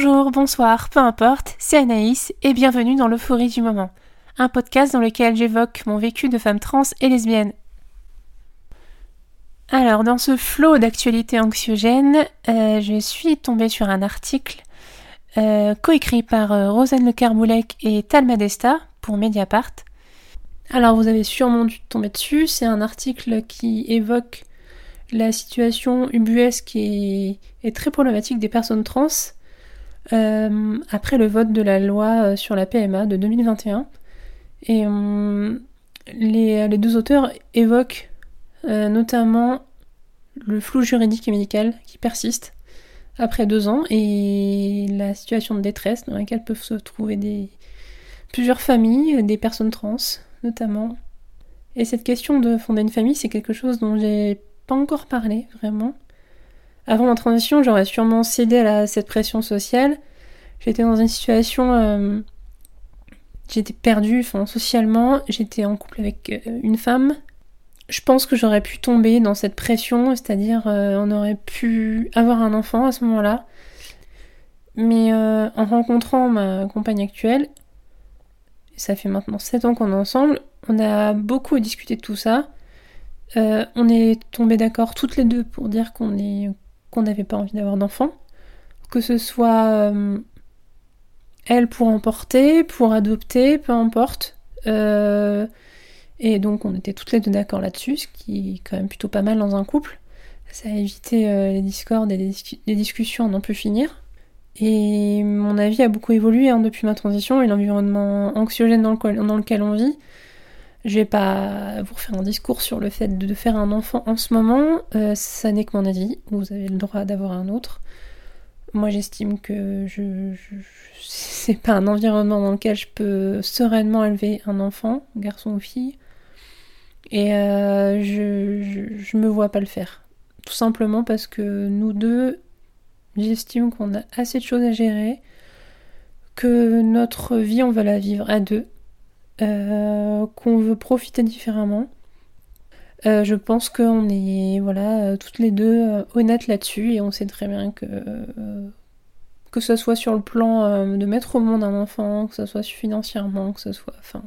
Bonjour, bonsoir, peu importe, c'est Anaïs et bienvenue dans l'euphorie du moment, un podcast dans lequel j'évoque mon vécu de femme trans et lesbienne. Alors, dans ce flot d'actualités anxiogènes, euh, je suis tombée sur un article euh, coécrit par euh, Rosanne Le Carboulec et Talma Desta pour Mediapart. Alors, vous avez sûrement dû tomber dessus, c'est un article qui évoque la situation ubuesque et très problématique des personnes trans euh, après le vote de la loi euh, sur la PMA de 2021. Et euh, les, deux auteurs évoquent notamment le flou juridique et médical qui persiste après deux ans et la situation de détresse dans laquelle peuvent se trouver plusieurs familles, des personnes trans notamment. Et cette question de fonder une famille, c'est quelque chose dont j'ai pas encore parlé vraiment. Avant ma transition, j'aurais sûrement cédé à cette pression sociale. J'étais dans une situation. Euh, j'étais perdue, enfin, socialement. J'étais en couple avec euh, une femme. Je pense que j'aurais pu tomber dans cette pression, c'est-à-dire euh, on aurait pu avoir un enfant à ce moment-là. Mais en rencontrant ma compagne actuelle, ça fait maintenant 7 ans qu'on est ensemble, on a beaucoup discuté de tout ça. on est tombé d'accord toutes les deux pour dire qu'on est qu'on n'avait pas envie d'avoir d'enfants, que ce soit euh, elle pour emporter, pour adopter, peu importe. Euh, et donc on était toutes les deux d'accord là-dessus, ce qui est quand même plutôt pas mal dans un couple. Ça a évité euh, les discordes et les, discussions à n'en plus finir. Et mon avis a beaucoup évolué hein, depuis ma transition et l'environnement anxiogène dans lequel on vit je vais pas vous refaire un discours sur le fait de faire un enfant en ce moment, euh, ça n'est que mon avis, vous avez le droit d'avoir un autre. Moi j'estime que je, c'est pas un environnement dans lequel je peux sereinement élever un enfant, garçon ou fille, et euh, je, je, je me vois pas le faire. Tout simplement parce que nous deux, j'estime qu'on a assez de choses à gérer, que notre vie on va la vivre à deux euh, qu'on veut profiter différemment. Euh, je pense qu'on est voilà euh, toutes les deux honnêtes là-dessus et on sait très bien que que ce soit sur le plan de mettre au monde un enfant, que ce soit financièrement, que ce soit enfin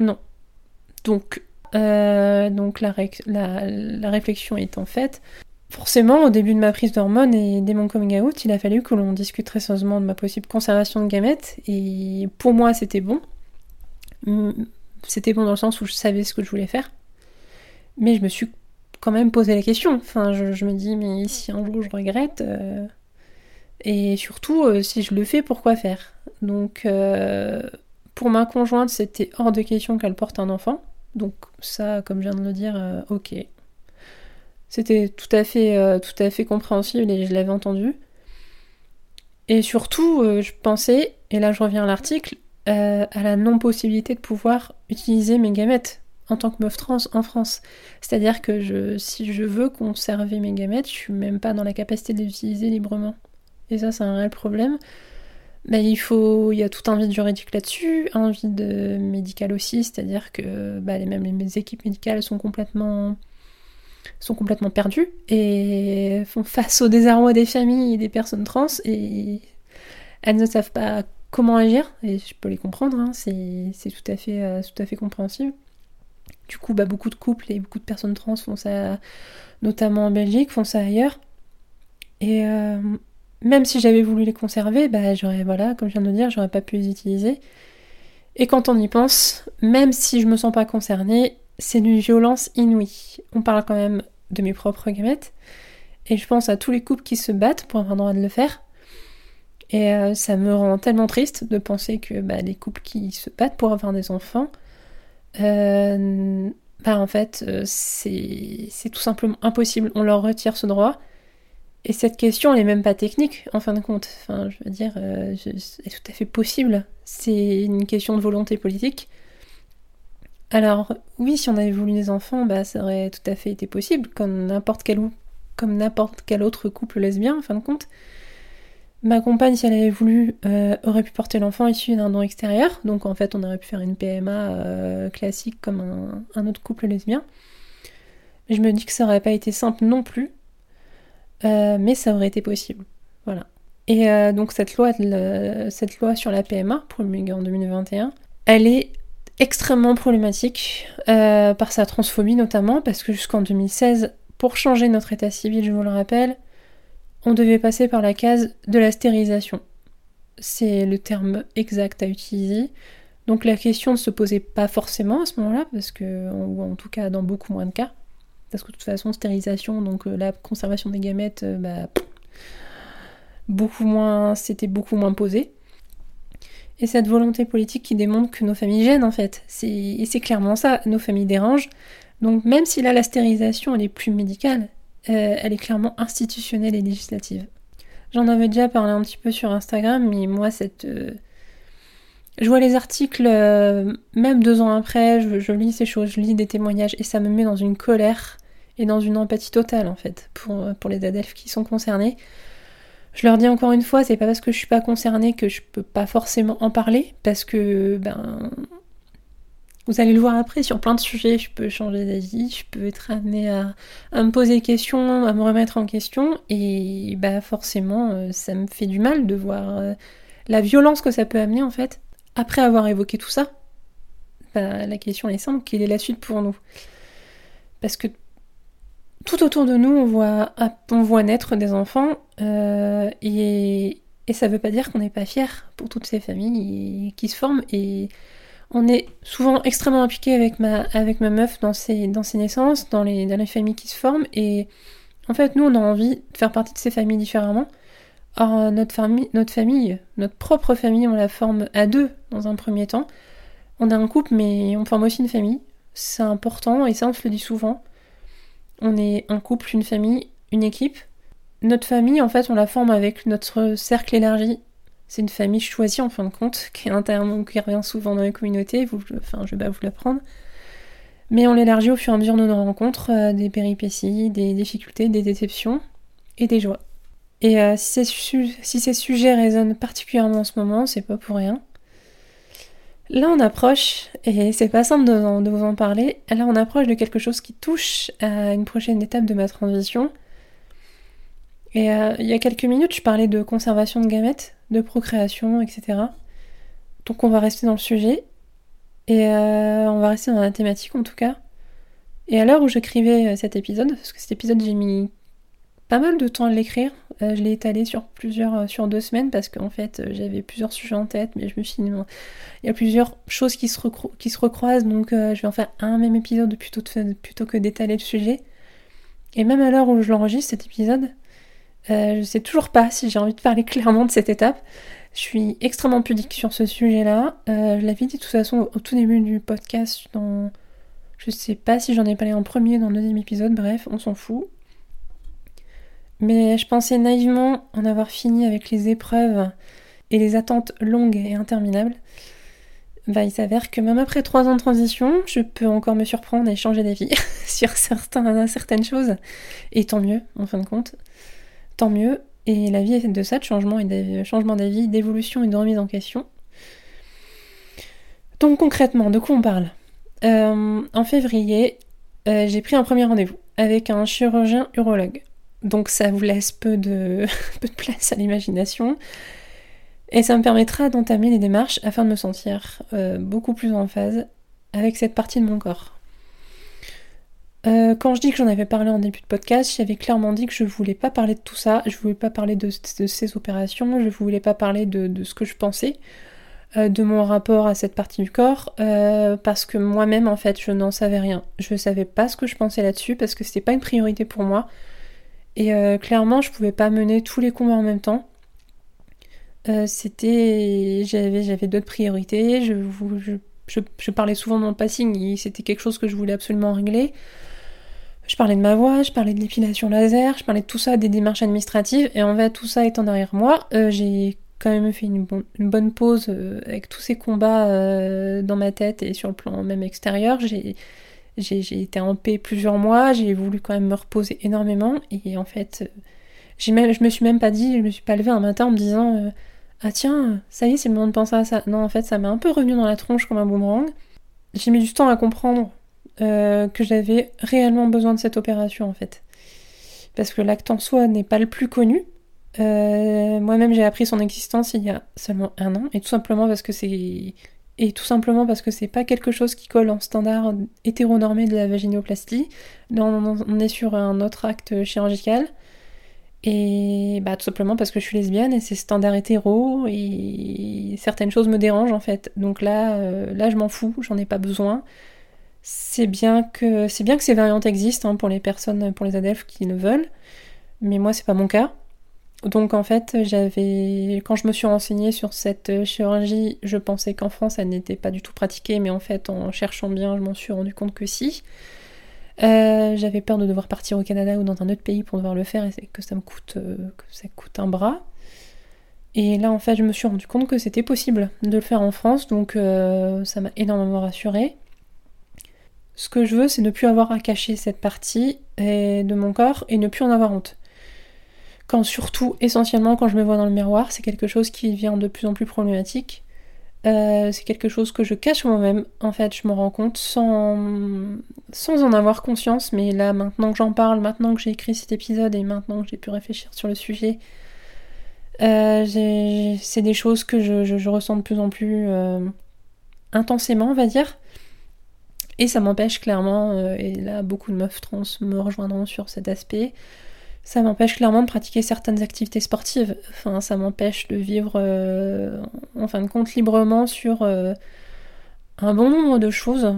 non. Donc donc la, réflexion étant faite, forcément au début de ma prise d'hormones et dès mon coming out, il a fallu que l'on discute très sérieusement de ma possible conservation de gamètes et pour moi c'était bon c'était bon dans le sens où je savais ce que je voulais faire. Mais je me suis quand même posé la question. Enfin, je, me dis, mais si un jour je regrette, euh, et surtout, euh, si je le fais, pourquoi faire? Donc, euh, pour ma conjointe, c'était hors de question qu'elle porte un enfant. Donc, ça, comme je viens de le dire, ok. C'était tout à fait, tout à fait compréhensible et je l'avais entendu. Et surtout, je pensais, et là je reviens à l'article, euh, à la non-possibilité de pouvoir utiliser mes gamètes en tant que meuf trans en France. C'est-à-dire que si je veux conserver mes gamètes, je suis même pas dans la capacité de les utiliser librement. Et ça, c'est un réel problème. Faut, il y a tout un vide juridique là-dessus, un vide médical aussi, c'est-à-dire que bah, les, même les équipes médicales sont complètement sont complètement perdues et font face au désarroi des familles et des personnes trans et elles ne savent pas comment agir, et je peux les comprendre, hein, c'est tout, à fait, euh, tout à fait compréhensible. Du coup, bah, beaucoup de couples et beaucoup de personnes trans font ça, notamment en Belgique, font ça ailleurs. Et euh, même si j'avais voulu les conserver, bah, j'aurais, voilà, comme je viens de le dire, j'aurais pas pu les utiliser. Et quand on y pense, même si je me sens pas concernée, c'est d'une violence inouïe. On parle quand même de mes propres gamètes, et je pense à tous les couples qui se battent pour avoir le droit de le faire. Et euh, ça me rend tellement triste de penser que bah, les couples qui se battent pour avoir des enfants, euh, bah, en fait, euh, c'est tout simplement impossible. On leur retire ce droit. Et cette question, elle n'est même pas technique, en fin de compte. Enfin, je veux dire, c'est tout à fait possible. C'est une question de volonté politique. Alors, oui, si on avait voulu des enfants, bah, ça aurait tout à fait été possible, comme n'importe quel, comme n'importe quel autre couple lesbien, en fin de compte. Ma compagne, si elle avait voulu, euh, aurait pu porter l'enfant issu d'un don extérieur. Donc en fait, on aurait pu faire une PMA euh, classique comme un, autre couple lesbien. Je me dis que ça aurait pas été simple non plus. Euh, mais ça aurait été possible. Voilà. Et donc cette loi, cette loi sur la PMA, promulguée en 2021, elle est extrêmement problématique par sa transphobie notamment, parce que jusqu'en 2016, pour changer notre état civil, je vous le rappelle, on devait passer par la case de la stérilisation. C'est le terme exact à utiliser. Donc la question ne se posait pas forcément à ce moment-là, parce que, ou en tout cas dans beaucoup moins de cas, parce que de toute façon, stérilisation, donc euh, la conservation des gamètes, euh, bah, beaucoup moins, c'était beaucoup moins posé. Et cette volonté politique qui démontre que nos familles gênent en fait. Et c'est clairement ça, nos familles dérangent. Donc même si là la stérilisation elle est plus médicale, euh, elle est clairement institutionnelle et législative. J'en avais déjà parlé un petit peu sur Instagram, mais moi cette... Euh, je vois les articles, euh, même deux ans après, je, lis ces choses, je lis des témoignages, et ça me met dans une colère et dans une empathie totale en fait, pour, pour les adelphes qui sont concernés. Je leur dis encore une fois, c'est pas parce que je suis pas concernée que je peux pas forcément en parler, parce que ben vous allez le voir après sur plein de sujets, je peux changer d'avis, je peux être amenée à, me poser des questions, à me remettre en question, et bah forcément euh, ça me fait du mal de voir euh, la violence que ça peut amener en fait. Après avoir évoqué tout ça, bah, la question est simple, quelle est la suite pour nous? Parce que tout autour de nous, on voit, naître des enfants euh, et, et ça veut pas dire qu'on n'est pas fier pour toutes ces familles qui se forment. Et on est souvent extrêmement impliqué avec ma, avec ma meuf dans ses, naissances, dans les, familles qui se forment et en fait nous on a envie de faire partie de ces familles différemment. Or notre famille, notre famille, notre propre famille, on la forme à deux dans un premier temps. On a un couple mais on forme aussi une famille. C'est important et ça on se le dit souvent. On est un couple, une famille, une équipe. Notre famille, en fait, on la forme avec notre cercle élargi. C'est une famille choisie, en fin de compte, qui est un terme qui revient souvent dans les communautés. Enfin, je vais pas vous l'apprendre. Mais on l'élargit au fur et à mesure de nos rencontres, euh, des péripéties, des difficultés, des déceptions et des joies. Et euh, si, ces sujets résonnent particulièrement en ce moment, c'est pas pour rien. Là, on approche, et c'est pas simple de, vous en parler, là, on approche de quelque chose qui touche à une prochaine étape de ma transition. Et euh, il y a quelques minutes, je parlais de conservation de gamètes, de procréation, etc. Donc, on va rester dans le sujet, et euh, on va rester dans la thématique en tout cas. Et à l'heure où j'écrivais euh, cet épisode, parce que cet épisode, j'ai mis pas mal de temps à l'écrire, euh, je l'ai étalé sur plusieurs, sur deux semaines parce qu'en fait j'avais plusieurs sujets en tête, mais je me suis dit il y a plusieurs choses qui se, recroisent, donc je vais en faire un même épisode plutôt que d'étaler le sujet. Et même à l'heure où je l'enregistre cet épisode, je sais toujours pas si j'ai envie de parler clairement de cette étape. Je suis extrêmement pudique sur ce sujet-là. je l'avais dit de toute façon au tout début du podcast dans. Je sais pas si j'en ai parlé en premier dans le deuxième épisode, bref, on s'en fout. Mais je pensais naïvement en avoir fini avec les épreuves et les attentes longues et interminables. Bah, il s'avère que même après trois ans de transition, je peux encore me surprendre et changer d'avis sur certaines choses. Et tant mieux, en fin de compte. Tant mieux. Et la vie est de ça, de changement et changement d'avis, d'évolution et de remise en question. Donc concrètement, de quoi on parle? Euh, En février, euh, j'ai pris un premier rendez-vous avec un chirurgien urologue. Donc ça vous laisse peu de, peu de place à l'imagination. Et ça me permettra d'entamer les démarches afin de me sentir euh, beaucoup plus en phase avec cette partie de mon corps. Euh, quand je dis que j'en avais parlé en début de podcast, j'avais clairement dit que je voulais pas parler de tout ça, je voulais pas parler de, ces opérations, je voulais pas parler de, ce que je pensais, euh, de mon rapport à cette partie du corps, parce que moi-même en fait je n'en savais rien. Je savais pas ce que je pensais là-dessus parce que c'était pas une priorité pour moi. Et euh, clairement, je pouvais pas mener tous les combats en même temps. Euh, c'était, j'avais, d'autres priorités. Je, je, parlais souvent dans le passing. C'était quelque chose que je voulais absolument régler. Je parlais de ma voix, je parlais de l'épilation laser, je parlais de tout ça, des démarches administratives. Et en fait, tout ça étant derrière moi, euh, j'ai quand même fait une, bonne pause avec tous ces combats dans ma tête et sur le plan même extérieur. J'ai j'ai été en paix plusieurs mois, j'ai voulu quand même me reposer énormément et en fait, euh, même, je me suis même pas dit, je me suis pas levée un matin en me disant euh, ah tiens, ça y est, c'est le moment de penser à ça. Non, en fait, ça m'a un peu revenu dans la tronche comme un boomerang. J'ai mis du temps à comprendre euh, que j'avais réellement besoin de cette opération en fait. Parce que l'acte en soi n'est pas le plus connu, Moi-même, j'ai appris son existence il y a seulement un an, et tout simplement parce que c'est et tout simplement parce que c'est pas quelque chose qui colle en standard hétéronormé de la vaginoplastie. Là, on est sur un autre acte chirurgical. Et bah, tout simplement parce que je suis lesbienne et c'est standard hétéro et certaines choses me dérangent en fait. Donc là, euh, là je m'en fous, j'en ai pas besoin. C'est bien que ces variantes existent hein, pour les personnes, pour les ADF qui le veulent, mais moi c'est pas mon cas. Donc en fait, j'avais quand je me suis renseignée sur cette chirurgie, je pensais qu'en France elle n'était pas du tout pratiquée, mais en fait en cherchant bien, je m'en suis rendu compte que si. Euh, j'avais peur de devoir partir au Canada ou dans un autre pays pour devoir le faire et que ça me coûte, euh, que ça coûte un bras. Et là, en fait, je me suis rendu compte que c'était possible de le faire en France, donc euh, ça m'a énormément rassurée. Ce que je veux, c'est ne plus avoir à cacher cette partie de mon corps et ne plus en avoir honte. Quand surtout, essentiellement, quand je me vois dans le miroir, c'est quelque chose qui devient de plus en plus problématique. Euh, c'est quelque chose que je cache moi-même. En fait, je me rends compte sans, sans en avoir conscience, mais là, maintenant que j'en parle, maintenant que j'ai écrit cet épisode et maintenant que j'ai pu réfléchir sur le sujet, euh, c'est des choses que je, ressens de plus en plus euh, intensément, on va dire. Et ça m'empêche clairement, et là, beaucoup de meufs trans me rejoindront sur cet aspect, ça m'empêche clairement de pratiquer certaines activités sportives. Enfin, ça m'empêche de vivre, euh, en fin de compte, librement sur euh, un bon nombre de choses.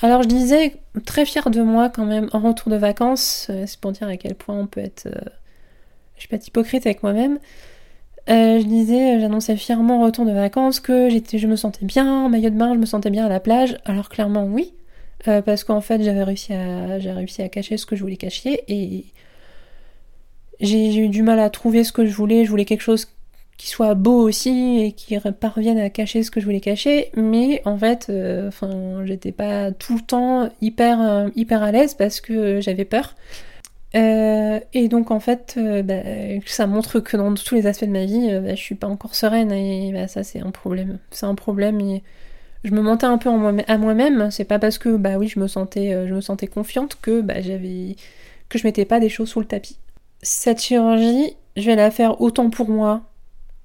Alors, je disais, très fière de moi quand même, en retour de vacances, euh, c'est pour dire à quel point on peut être. je suis pas hypocrite avec moi-même. je disais, j'annonçais fièrement en retour de vacances que j'étais, je me sentais bien en maillot de bain, je me sentais bien à la plage. Alors, clairement, oui. Parce qu'en fait, j'avais réussi à, j'ai réussi à cacher ce que je voulais cacher et j'ai eu du mal à trouver ce que je voulais. Je voulais quelque chose qui soit beau aussi et qui parvienne à cacher ce que je voulais cacher. Mais en fait, euh, enfin, j'étais pas tout le temps hyper, euh, hyper à l'aise parce que j'avais peur. Euh, et donc en fait, bah, ça montre que dans tous les aspects de ma vie, bah, je suis pas encore sereine et bah, ça c'est un problème. C'est un problème je me mentais un peu à moi-même. C'est pas parce que bah oui je me sentais, je me sentais confiante que bah, j'avais que je mettais pas des choses sous le tapis cette chirurgie, je vais la faire autant pour moi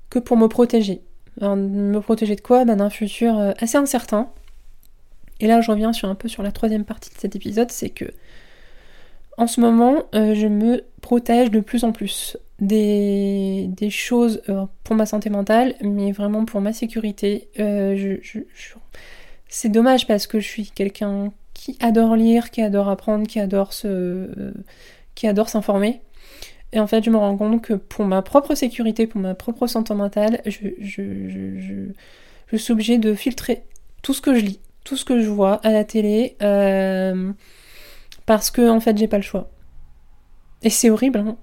que pour me protéger. me protéger de quoi? Ben, D'un futur euh, assez incertain. Et là, je reviens sur un peu sur la troisième partie de cet épisode, c'est que en ce moment, euh, je me protège de plus en plus des, choses euh, pour ma santé mentale, mais vraiment pour ma sécurité. C'est dommage parce que je suis quelqu'un qui adore lire, qui adore apprendre, qui adore s'informer. Et en fait, je me rends compte que pour ma propre sécurité, pour ma propre santé mentale, je, je, suis obligée de filtrer tout ce que je lis, tout ce que je vois à la télé, euh, parce que en fait, j'ai pas le choix. Et c'est horrible, hein.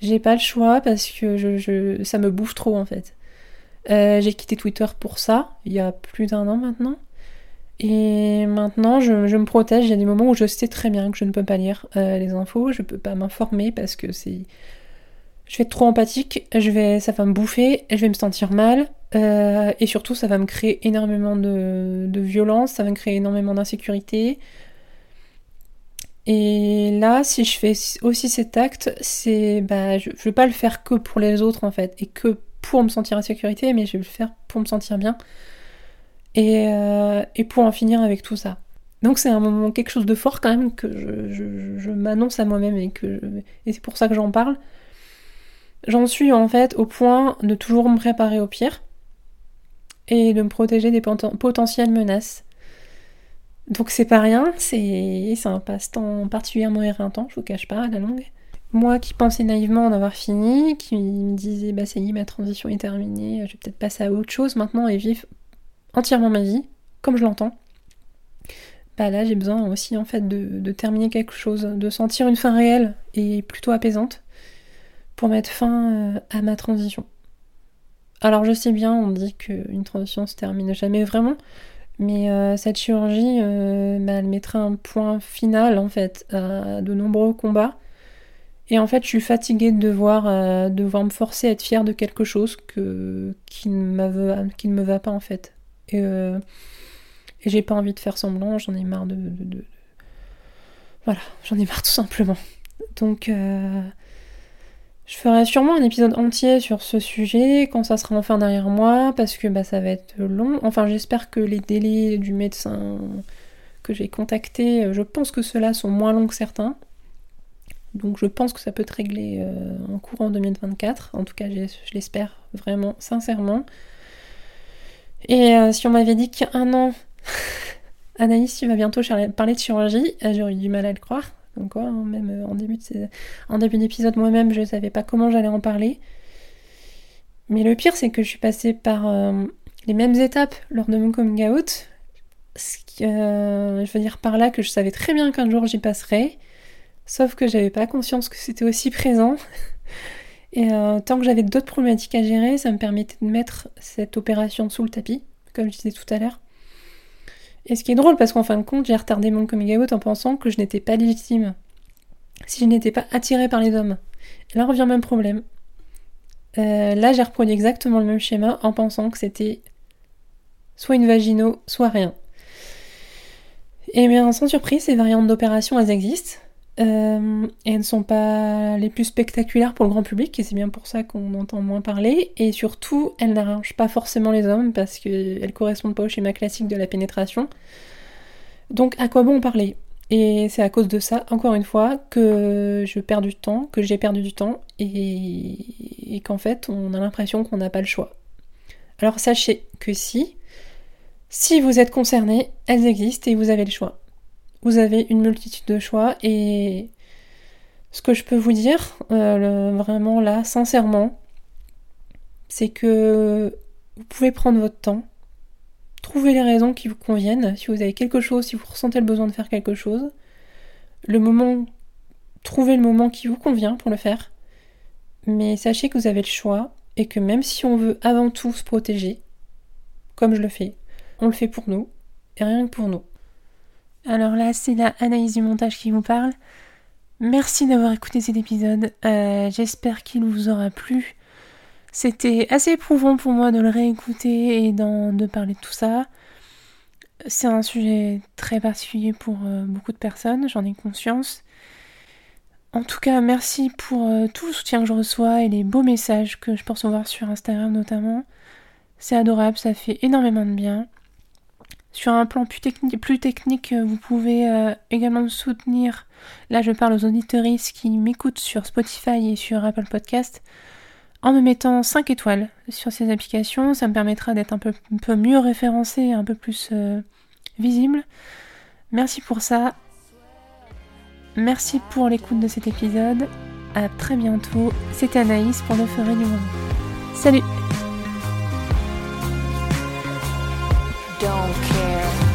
J'ai pas le choix parce que ça me bouffe trop en fait. Euh, j'ai quitté Twitter pour ça, il y a plus d'un an maintenant. Et maintenant, je, me protège. Il y a des moments où je sais très bien que je ne peux pas lire euh, les infos, je peux pas m'informer parce que c'est. Je vais être trop empathique, ça va me bouffer, je vais me sentir mal, euh, et surtout ça va me créer énormément de, violence, ça va me créer énormément d'insécurité. Et là, si je fais aussi cet acte, c'est, bah, je, je vais pas le faire que pour les autres en fait, et que pour me sentir en sécurité, mais je vais le faire pour me sentir bien. Euh, et, pour en finir avec tout ça. Donc c'est un moment, quelque chose de fort quand même que je, m'annonce à moi-même et que et c'est pour ça que j'en parle. J'en suis en fait au point de toujours me préparer au pire et de me protéger des potentielles menaces. Donc c'est pas rien, c'est un passe-temps particulièrement éreintant, je vous cache pas, à la longue. Moi qui pensais naïvement en avoir fini, qui me disais bah ça y est, ma transition est terminée, je vais peut-être passer à autre chose maintenant et vivre entièrement ma vie, comme je l'entends, bah là j'ai besoin aussi en fait de, terminer quelque chose, de sentir une fin réelle et plutôt apaisante pour mettre fin euh, à ma transition. Alors je sais bien, on dit qu'une transition se termine jamais vraiment, mais euh, cette chirurgie, euh, bah, elle mettrait un point final en fait à de nombreux combats. Et en fait, je suis fatiguée de devoir, devoir me forcer à être fière de quelque chose qui, ne me va pas en fait. Euh, et, j'ai pas envie de faire semblant, j'en ai marre de, Voilà, j'en ai marre tout simplement. Donc, euh, Je ferai sûrement un épisode entier sur ce sujet quand ça sera enfin derrière moi, parce que bah, ça va être long. Enfin, j'espère que les délais du médecin que j'ai contacté, euh, je pense que ceux-là sont moins longs que certains. Donc je pense que ça peut être réglé euh, en courant 2024. En tout cas, je l'espère vraiment, sincèrement. Et euh, si on m'avait dit qu'un an, Anaïs, tu vas bientôt parler de chirurgie, j'aurais eu du mal à le croire. Donc quoi, hein, même euh, en début en début d'épisode, moi-même, je ne savais pas comment j'allais en parler. Mais le pire, c'est que je suis passée par euh, les mêmes étapes lors de mon coming out. Euh, je veux dire par là que je savais très bien qu'un jour j'y passerais, sauf que j'avais pas conscience que c'était aussi présent. Et tant que j'avais d'autres problématiques à gérer, ça me permettait de mettre cette opération sous le tapis, comme je disais tout à l'heure. Et ce qui est drôle, parce qu'en fin de compte, j'ai retardé mon coming out en pensant que je n'étais pas légitime. Si je n'étais pas attirée par les hommes. Et là revient le même problème. Euh, là, j'ai reproduit exactement le même schéma en pensant que c'était soit une vagino, soit rien. Et bien, sans surprise, ces variantes d'opération, elles existent. Euh, elles ne sont pas les plus spectaculaires pour le grand public, et c'est bien pour ça qu'on entend moins parler. Et surtout, elles n'arrangent pas forcément les hommes parce qu'elles correspondent pas au schéma classique de la pénétration. Donc, à quoi bon parler? Et c'est à cause de ça, encore une fois, que je perds du temps, que j'ai perdu du temps, et, et qu'en fait, on a l'impression qu'on n'a pas le choix. Alors, sachez que si, si vous êtes concerné, elles existent et vous avez le choix vous avez une multitude de choix et ce que je peux vous dire, euh, vraiment là, sincèrement, c'est que vous pouvez prendre votre temps, trouver les raisons qui vous conviennent, si vous avez quelque chose, si vous ressentez le besoin de faire quelque chose, le moment, trouvez le moment qui vous convient pour le faire, mais sachez que vous avez le choix et que même si on veut avant tout se protéger, comme je le fais, on le fait pour nous et rien que pour nous. Alors là, c'est la analyse du montage qui vous parle. Merci d'avoir écouté cet épisode. Euh, j'espère qu'il vous aura plu. C'était assez éprouvant pour moi de le réécouter et de parler de tout ça. C'est un sujet très particulier pour euh, beaucoup de personnes, j'en ai conscience. En tout cas, merci pour euh, tout le soutien que je reçois et les beaux messages que je peux recevoir sur Instagram notamment. C'est adorable, ça fait énormément de bien. Sur un plan plus, technique, euh, vous pouvez euh, également me soutenir. Là, je parle aux auditeuristes qui m'écoutent sur Spotify et sur Apple Podcast en me mettant 5 étoiles sur ces applications. Ça me permettra d'être un peu, mieux référencé, un peu plus euh, visible. Merci pour ça. Merci pour l'écoute de cet épisode. À très bientôt. C'était Anaïs pour le Ferré du Moment. Salut don't care.